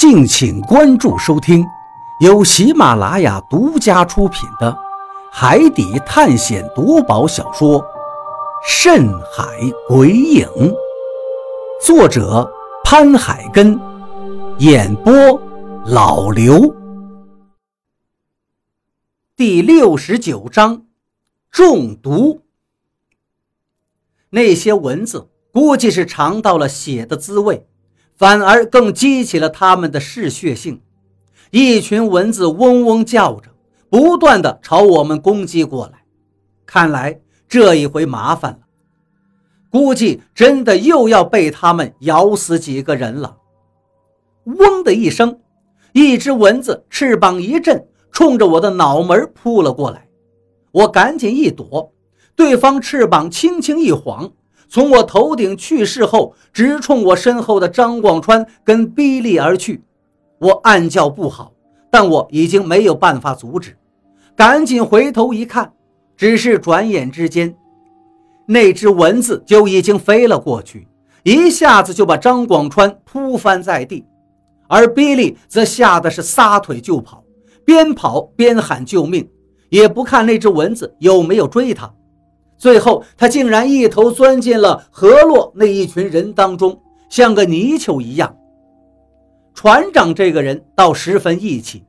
敬请关注收听，由喜马拉雅独家出品的《海底探险夺宝小说》《深海鬼影》，作者潘海根，演播老刘。第六十九章，中毒。那些蚊子估计是尝到了血的滋味。反而更激起了他们的嗜血性，一群蚊子嗡嗡叫着，不断的朝我们攻击过来。看来这一回麻烦了，估计真的又要被他们咬死几个人了。嗡的一声，一只蚊子翅膀一震，冲着我的脑门扑了过来。我赶紧一躲，对方翅膀轻轻一晃。从我头顶去世后，直冲我身后的张广川跟逼利而去。我暗叫不好，但我已经没有办法阻止，赶紧回头一看，只是转眼之间，那只蚊子就已经飞了过去，一下子就把张广川扑翻在地，而逼利则吓得是撒腿就跑，边跑边喊救命，也不看那只蚊子有没有追他。最后，他竟然一头钻进了河洛那一群人当中，像个泥鳅一样。船长这个人倒十分义气，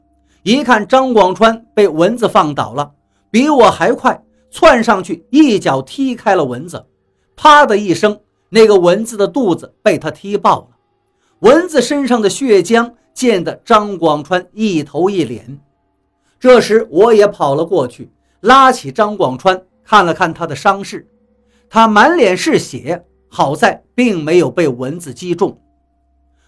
一看张广川被蚊子放倒了，比我还快，窜上去一脚踢开了蚊子，啪的一声，那个蚊子的肚子被他踢爆了，蚊子身上的血浆溅得张广川一头一脸。这时，我也跑了过去，拉起张广川。看了看他的伤势，他满脸是血，好在并没有被蚊子击中。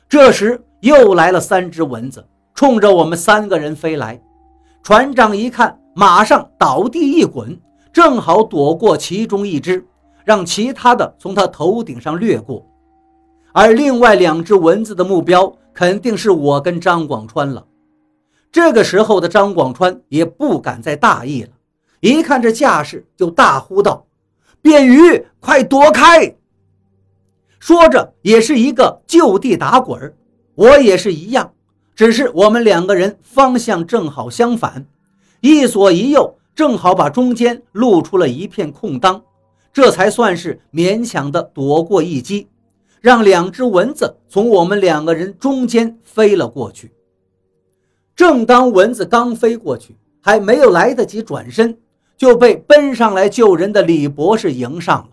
这时又来了三只蚊子，冲着我们三个人飞来。船长一看，马上倒地一滚，正好躲过其中一只，让其他的从他头顶上掠过。而另外两只蚊子的目标肯定是我跟张广川了。这个时候的张广川也不敢再大意了。一看这架势，就大呼道：“便鱼，快躲开！”说着，也是一个就地打滚我也是一样，只是我们两个人方向正好相反，一左一右，正好把中间露出了一片空当，这才算是勉强的躲过一击，让两只蚊子从我们两个人中间飞了过去。正当蚊子刚飞过去，还没有来得及转身。就被奔上来救人的李博士迎上了。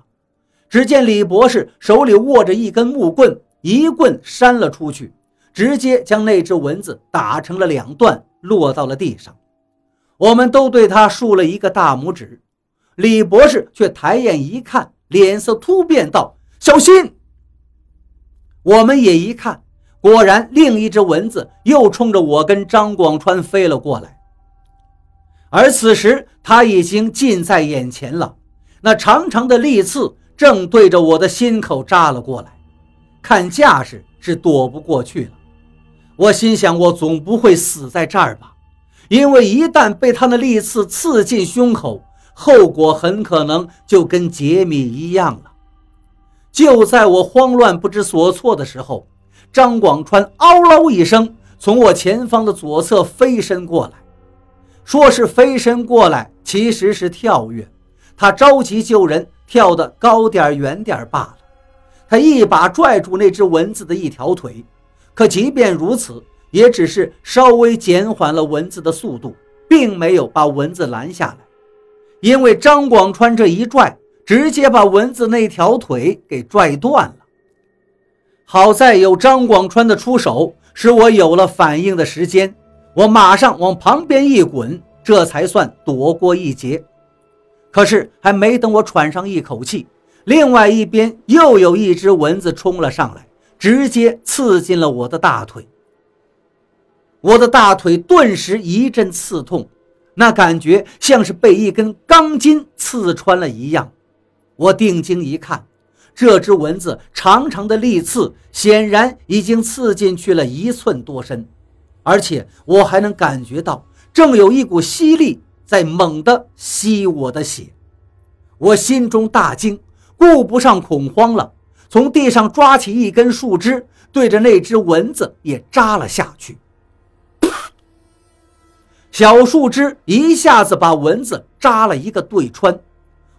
只见李博士手里握着一根木棍，一棍扇了出去，直接将那只蚊子打成了两段，落到了地上。我们都对他竖了一个大拇指。李博士却抬眼一看，脸色突变，道：“小心！”我们也一看，果然另一只蚊子又冲着我跟张广川飞了过来。而此时，他已经近在眼前了。那长长的利刺正对着我的心口扎了过来，看架势是躲不过去了。我心想，我总不会死在这儿吧？因为一旦被他的利刺刺进胸口，后果很可能就跟杰米一样了。就在我慌乱不知所措的时候，张广川嗷唠一声，从我前方的左侧飞身过来。说是飞身过来，其实是跳跃。他着急救人，跳得高点远点罢了。他一把拽住那只蚊子的一条腿，可即便如此，也只是稍微减缓了蚊子的速度，并没有把蚊子拦下来。因为张广川这一拽，直接把蚊子那条腿给拽断了。好在有张广川的出手，使我有了反应的时间。我马上往旁边一滚，这才算躲过一劫。可是还没等我喘上一口气，另外一边又有一只蚊子冲了上来，直接刺进了我的大腿。我的大腿顿时一阵刺痛，那感觉像是被一根钢筋刺穿了一样。我定睛一看，这只蚊子长长的利刺显然已经刺进去了一寸多深。而且我还能感觉到，正有一股吸力在猛地吸我的血，我心中大惊，顾不上恐慌了，从地上抓起一根树枝，对着那只蚊子也扎了下去。小树枝一下子把蚊子扎了一个对穿，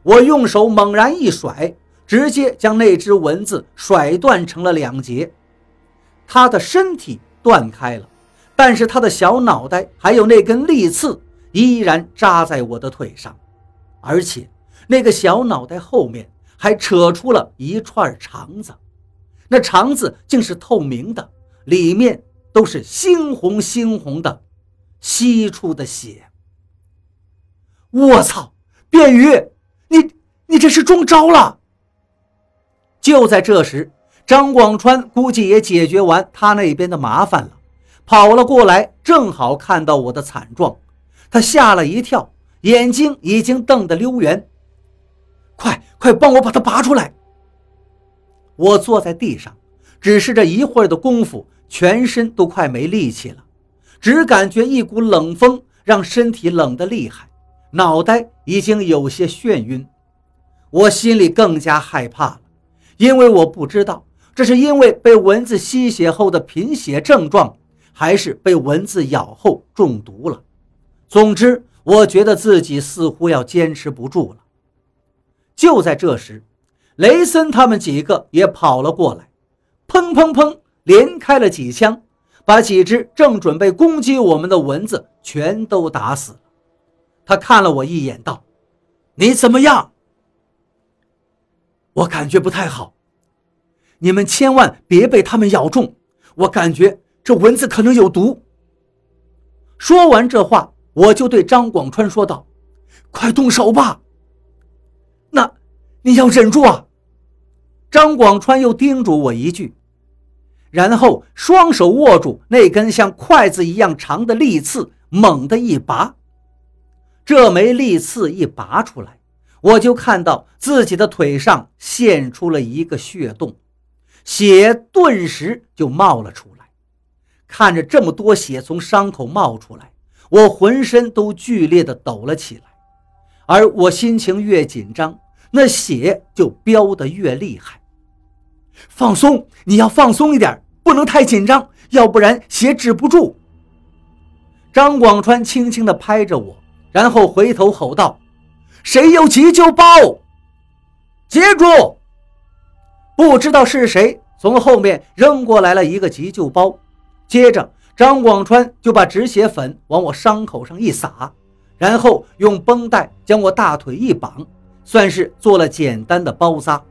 我用手猛然一甩，直接将那只蚊子甩断成了两截。它的身体断开了，但是他的小脑袋还有那根利刺依然扎在我的腿上，而且那个小脑袋后面还扯出了一串肠子，那肠子竟是透明的，里面都是猩红猩红的。吸出的血，我操！便鱼，你你这是中招了！就在这时，张广川估计也解决完他那边的麻烦了，跑了过来，正好看到我的惨状，他吓了一跳，眼睛已经瞪得溜圆。快快帮我把他拔出来！我坐在地上，只是这一会儿的功夫，全身都快没力气了。只感觉一股冷风让身体冷得厉害，脑袋已经有些眩晕，我心里更加害怕了，因为我不知道这是因为被蚊子吸血后的贫血症状，还是被蚊子咬后中毒了。总之，我觉得自己似乎要坚持不住了。就在这时，雷森他们几个也跑了过来，砰砰砰，连开了几枪。把几只正准备攻击我们的蚊子全都打死了。他看了我一眼，道：“你怎么样？”我感觉不太好。你们千万别被他们咬中，我感觉这蚊子可能有毒。说完这话，我就对张广川说道：“快动手吧。”那你要忍住啊！张广川又叮嘱我一句。然后双手握住那根像筷子一样长的利刺，猛地一拔。这枚利刺一拔出来，我就看到自己的腿上现出了一个血洞，血顿时就冒了出来。看着这么多血从伤口冒出来，我浑身都剧烈的抖了起来。而我心情越紧张，那血就飙得越厉害。放松，你要放松一点，不能太紧张，要不然血止不住。张广川轻轻地拍着我，然后回头吼道：“谁有急救包？接住！”不知道是谁从后面扔过来了一个急救包，接着张广川就把止血粉往我伤口上一撒，然后用绷带将我大腿一绑，算是做了简单的包扎。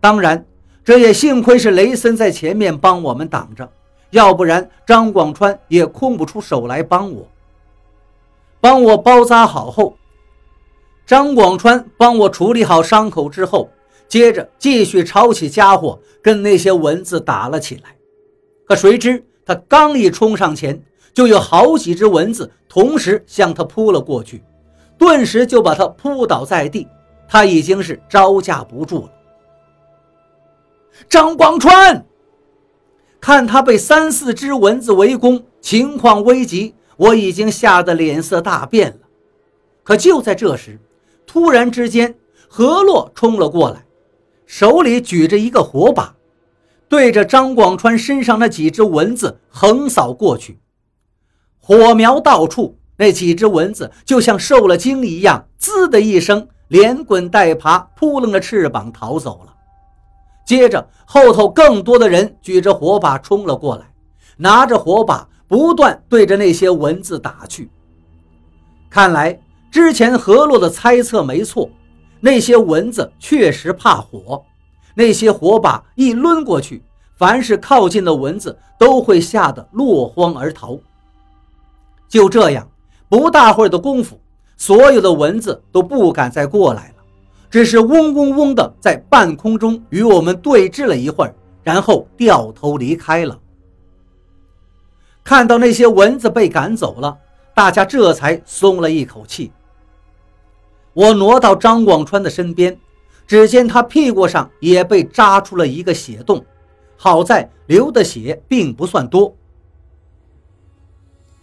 当然。这也幸亏是雷森在前面帮我们挡着，要不然张广川也空不出手来帮我。帮我包扎好后，张广川帮我处理好伤口之后，接着继续抄起家伙跟那些蚊子打了起来。可谁知他刚一冲上前，就有好几只蚊子同时向他扑了过去，顿时就把他扑倒在地，他已经是招架不住了。张广川，看他被三四只蚊子围攻，情况危急，我已经吓得脸色大变了。可就在这时，突然之间，何洛冲了过来，手里举着一个火把，对着张广川身上那几只蚊子横扫过去。火苗到处，那几只蚊子就像受了惊一样，滋的一声，连滚带爬，扑棱着翅膀逃走了。接着，后头更多的人举着火把冲了过来，拿着火把不断对着那些蚊子打去。看来之前何洛的猜测没错，那些蚊子确实怕火。那些火把一抡过去，凡是靠近的蚊子都会吓得落荒而逃。就这样，不大会儿的功夫，所有的蚊子都不敢再过来了。只是嗡嗡嗡的在半空中与我们对峙了一会儿，然后掉头离开了。看到那些蚊子被赶走了，大家这才松了一口气。我挪到张广川的身边，只见他屁股上也被扎出了一个血洞，好在流的血并不算多。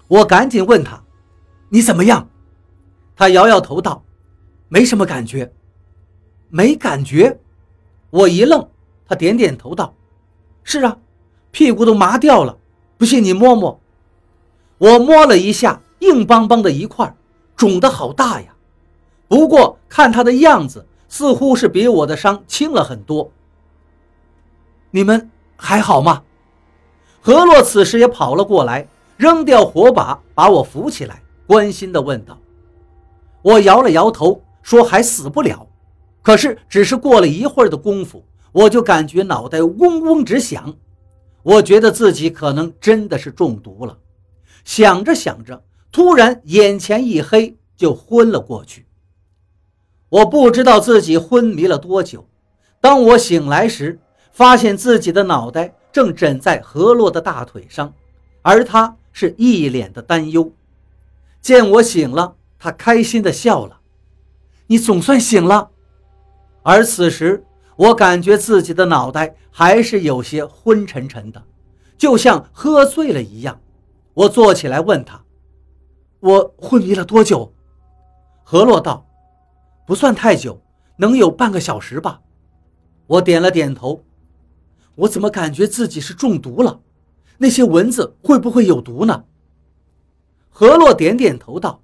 我赶紧问他：“你怎么样？”他摇摇头道：“没什么感觉。”没感觉，我一愣，他点点头道：“是啊，屁股都麻掉了，不信你摸摸。我摸了一下，硬邦邦的一块，肿得好大呀。不过看他的样子，似乎是比我的伤轻了很多。你们还好吗？何洛此时也跑了过来，扔掉火把，把我扶起来，关心地问道。我摇了摇头，说还死不了。可是只是过了一会儿的功夫，我就感觉脑袋嗡嗡直响。我觉得自己可能真的是中毒了。想着想着，突然眼前一黑，就昏了过去。我不知道自己昏迷了多久。当我醒来时，发现自己的脑袋正枕在何洛的大腿上，而他是一脸的担忧。见我醒了，他开心地笑了：“你总算醒了。”而此时，我感觉自己的脑袋还是有些昏沉沉的，就像喝醉了一样。我坐起来问他：“我昏迷了多久？”何洛道：“不算太久，能有半个小时吧。”我点了点头。我怎么感觉自己是中毒了？那些蚊子会不会有毒呢？何洛点点头道：“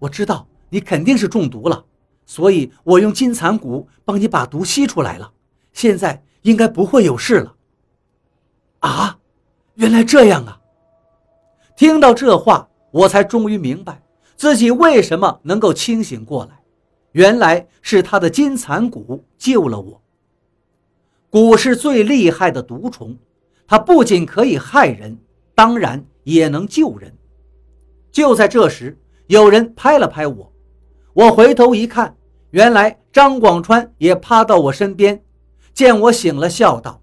我知道你肯定是中毒了。”所以，我用金蚕蛊帮你把毒吸出来了，现在应该不会有事了。啊，原来这样啊！听到这话，我才终于明白自己为什么能够清醒过来，原来是他的金蚕蛊救了我。蛊是最厉害的毒虫，它不仅可以害人，当然也能救人。就在这时，有人拍了拍我。我回头一看，原来张广川也趴到我身边，见我醒了，笑道：“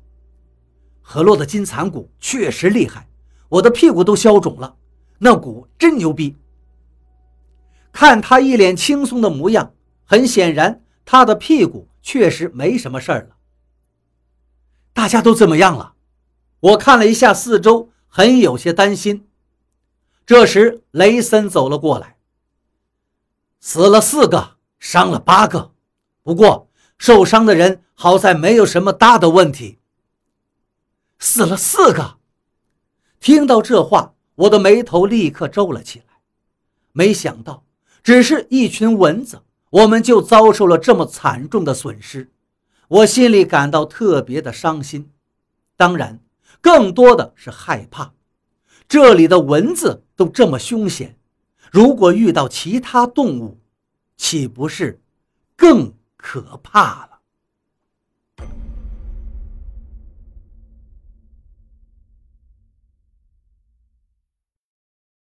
何洛的金蚕蛊确实厉害，我的屁股都消肿了，那蛊真牛逼。”看他一脸轻松的模样，很显然他的屁股确实没什么事儿了。大家都怎么样了？我看了一下四周，很有些担心。这时，雷森走了过来。死了四个，伤了八个，不过受伤的人好在没有什么大的问题。死了四个，听到这话，我的眉头立刻皱了起来。没想到，只是一群蚊子，我们就遭受了这么惨重的损失，我心里感到特别的伤心，当然，更多的是害怕。这里的蚊子都这么凶险。如果遇到其他动物，岂不是更可怕了？